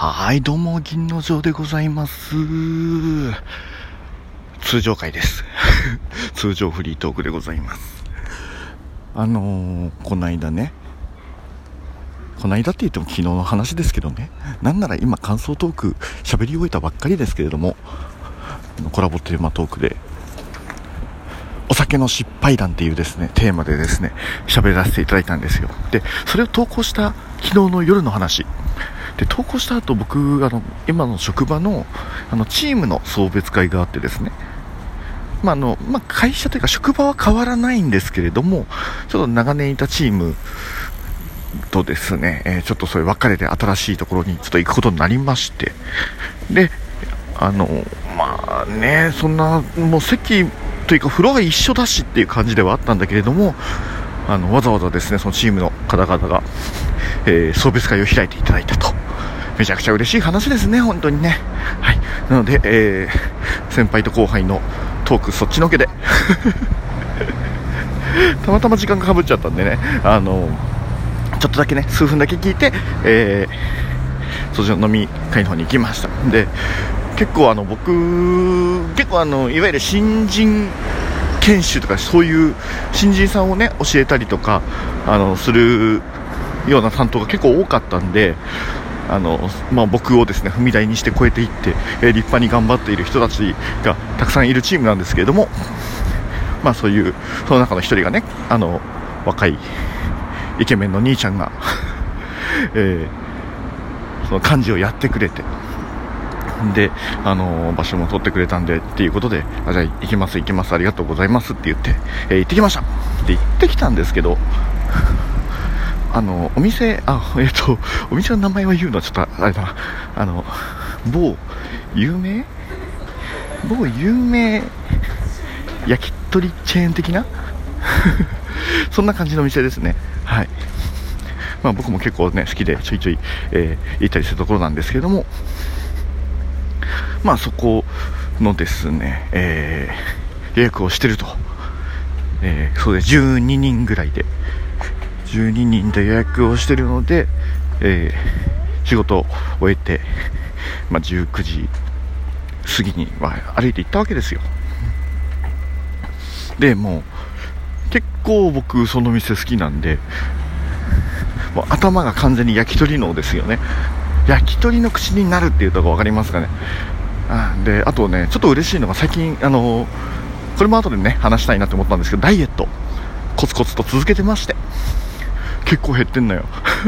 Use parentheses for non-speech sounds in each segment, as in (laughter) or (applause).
はい、どうも、銀の城でございます。通常回です。(laughs) 通常フリートークでございます。あのー、こないだね、こないだって言っても昨日の話ですけどね、なんなら今感想トーク喋り終えたばっかりですけれども、コラボテーマトークで、お酒の失敗談っていうですね、テーマでですね、喋らせていただいたんですよ。で、それを投稿した昨日の夜の話。で、投稿した後僕、あの、今の職場の、あの、チームの送別会があってですね、まあ、の、まあ、会社というか職場は変わらないんですけれども、ちょっと長年いたチームとですね、えーちょっとそれ別れて新しいところにちょっと行くことになりまして、で、あの、まあね、そんな、もう席というかフロア一緒だしっていう感じではあったんだけれども、あの、わざわざですね、そのチームの方々が、えー送別会を開いていただいたと。めちゃくちゃ嬉しい話ですね、本当にね。はい。なので、えー先輩と後輩のトークそっちのけで。(laughs) たまたま時間がかぶっちゃったんでね、あの、ちょっとだけね、数分だけ聞いて、えーそっちの飲み会の方に行きました。で、結構あの、僕、結構あの、いわゆる新人研修とかそういう新人さんをね教えたりとかあのするような担当が結構多かったんであの、まあ、僕をですね踏み台にして超えていって、えー立派に頑張っている人たちがたくさんいるチームなんですけれども、まあ、そういうその中の一人がねあの若いイケメンの兄ちゃんが、(laughs) えーその幹事をやってくれてで、あの場所も取ってくれたんでっていうことで、あじゃあ行きます、行きます、ありがとうございますって言って、えー行ってきましたで行ってきたんですけど、あのお店、あ (laughs) えっ、と、お店の名前を言うのはちょっとあれだな、あの某有名？某有名焼き鳥チェーン的な？(laughs) そんな感じのお店ですね。はい。まあ僕も結構ね、好きでちょいちょい、えー行ったりするところなんですけども、まあそこのですね、えー予約をしてると。えーそうで。12人ぐらいで。12人で予約をしてるので、えー仕事を終えて、まあ19時過ぎに、まあ、歩いて行ったわけですよ。で、もう、結構僕その店好きなんで、もう頭が完全に焼き鳥脳ですよね。焼き鳥の口になるっていうとこ分かりますかね。あで、あとね、ちょっと嬉しいのが最近、あのこれも後でね、話したいなと思ったんですけど、ダイエット、コツコツと続けてまして、結構減ってんのよ。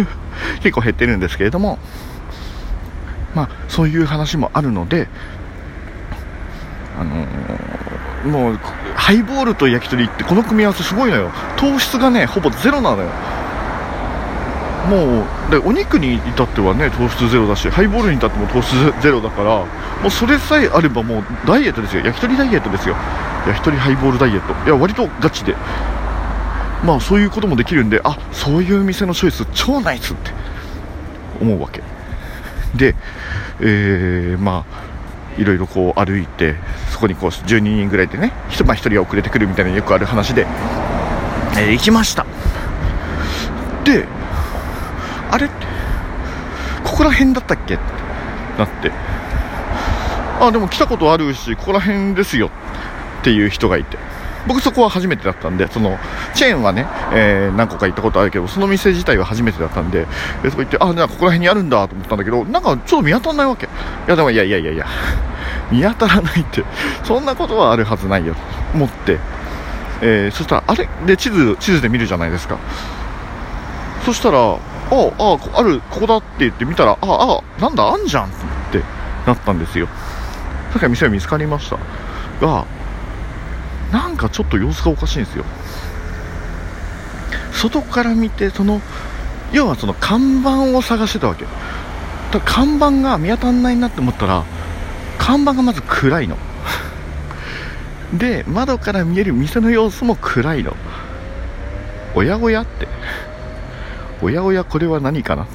(laughs) 結構減ってるんですけれども、まあ、そういう話もあるので、あのーもう、ハイボールと焼き鳥ってこの組み合わせすごいのよ。糖質がね、ほぼゼロなのよ。もうでお肉に至ってはね糖質ゼロだしハイボールに至っても糖質ゼロだからもうそれさえあればもうダイエットですよ焼き鳥ダイエットですよ焼き鳥ハイボールダイエットいや割とガチでまあそういうこともできるんであそういう店のチョイス超ナイスって思うわけ。で、えー、まあいろいろこう歩いてそこにこう12人ぐらいでね一まあ1人が遅れてくるみたいなよくある話で、えー行きました。であれここら辺だったっけ？ってなって。あでも来たことあるしここら辺ですよっていう人がいて。僕そこは初めてだったんでそのチェーンはね、えー何個か行ったことあるけどその店自体は初めてだったんででそこ行ってあじゃあここら辺にあるんだと思ったんだけどなんかちょっと見当たらないわけ。いやでもいやいやいやいや。(laughs) 見当たらないってそんなことはあるはずないよと思って、えーそしたらあれ？で地図地図で見るじゃないですか。そしたら、ああ、ああ、ある、ここだって言って見たら、ああ、あなんだ、あんじゃんってなったんですよ。さっき店は見つかりました。が、なんかちょっと様子がおかしいんですよ。外から見て、その、要はその看板を探してたわけ。だ看板が見当たんないなって思ったら、看板がまず暗いの。で、窓から見える店の様子も暗いの。おやおやって。おやおやこれは何かなっ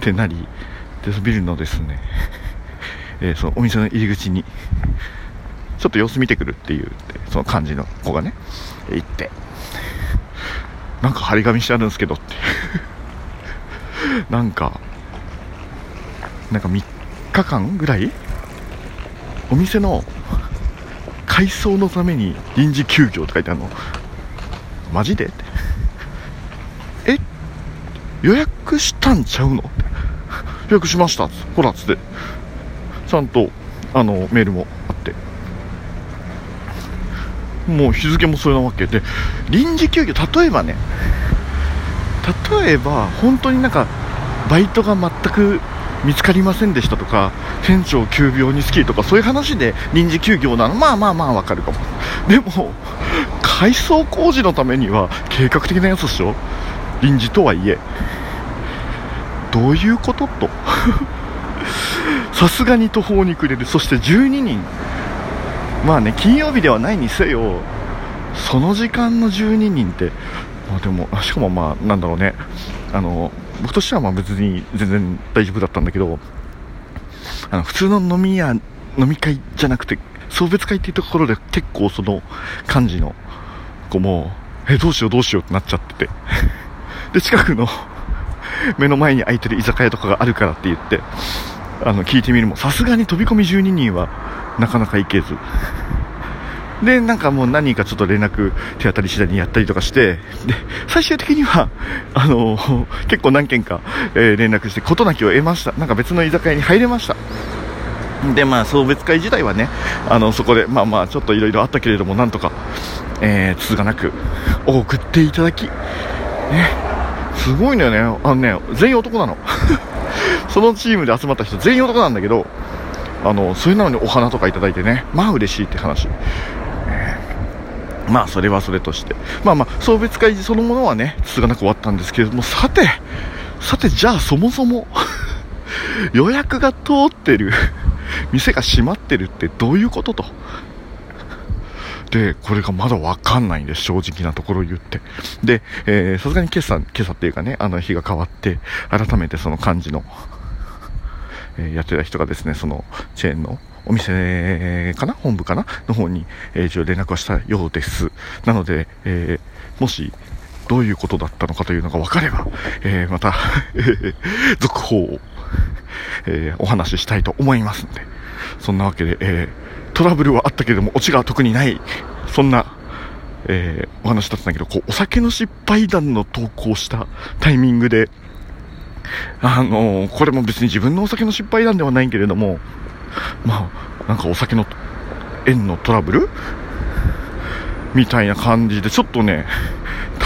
てなりでそのビルのですね、えーそのお店の入り口にと様子見てくるっていうその感じの子がね行って。なんか張り紙してあるんですけどって。(laughs) なんかなんか3日間ぐらいお店の改装のために臨時休業って書いてあるの。マジで？って。(laughs) え？予約したんちゃうの？って。予約しました。ほらっつって。ちゃんとあのメールも。もう日付もそれなわけで臨時休業例えばね例えば本当になんかバイトが全く見つかりませんでしたとか店長急病に好きとかそういう話で臨時休業なのまあまあまあわかるかも。でも改装工事のためには計画的なやつでしょ臨時とはいえ。どういうことと。さすがに途方に暮れる。そして12人。まあね金曜日ではないにせよその時間の12人ってまあでもしかもまあなんだろうね。あの僕としてはまあ別に全然大丈夫だったんだけどあの普通の飲み屋飲み会じゃなくて送別会っていうところで結構その感じの子もえどうしようどうしようってなっちゃってて。で近くの目の前に空いてる居酒屋とかがあるからって言ってあの聞いてみるもさすがに飛び込み12人はなかなか行けず。でなんかもう何人かちょっと連絡手当たり次第にやったりとかしてで最終的にはあの結構何件か、えー、連絡して事なきを得ました。なんか別の居酒屋に入れました。でまあ送別会自体はねあのそこでまあまあちょっといろいろあったけれどもなんとか、えー、続かなく送っていただきね。すごいんだよね。あのね全員男なの。そのチームで集まった人全員男なんだけどあのそれなのにお花とかいただいてね。まあ嬉しいって話。まあそれはそれとして。まあまあ送別会そのものはね続かなく終わったんですけれどもさてさてじゃあそもそも (laughs) 予約が通ってる。店が閉まってるってどういうことと。で、これがまだわかんないんです、正直なところ言って。で、えー、さすがに今朝、今朝っていうかね、あの日が変わって、改めてその漢字の、えー、やってた人がですね、そのチェーンのお店かな本部かなの方に、えー、一応連絡はしたようです。なので、えー、もし、どういうことだったのかというのが分かれば、えー、また (laughs) 続報を、え、お話ししたいと思いますので、そんなわけで、えー、トラブルはあったけれども、オチが特にない、そんな、えー、お話だったんだけど、こう、お酒の失敗談の投稿したタイミングで、あのー、これも別に自分のお酒の失敗談ではないけれども、まあ、なんかお酒の縁のトラブル？みたいな感じで、ちょっとね、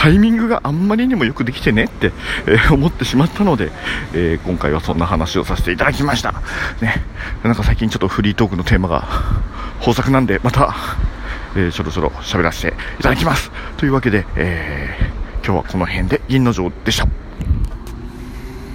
タイミングがあんまりにもよくできてねって、えー、思ってしまったので、えー、今回はそんな話をさせていただきました。ね。なんか最近ちょっとフリートークのテーマが豊作なんで、また、えー、ちょろちょろ喋らせていただきます。というわけで、え今日はこの辺で銀の城でした。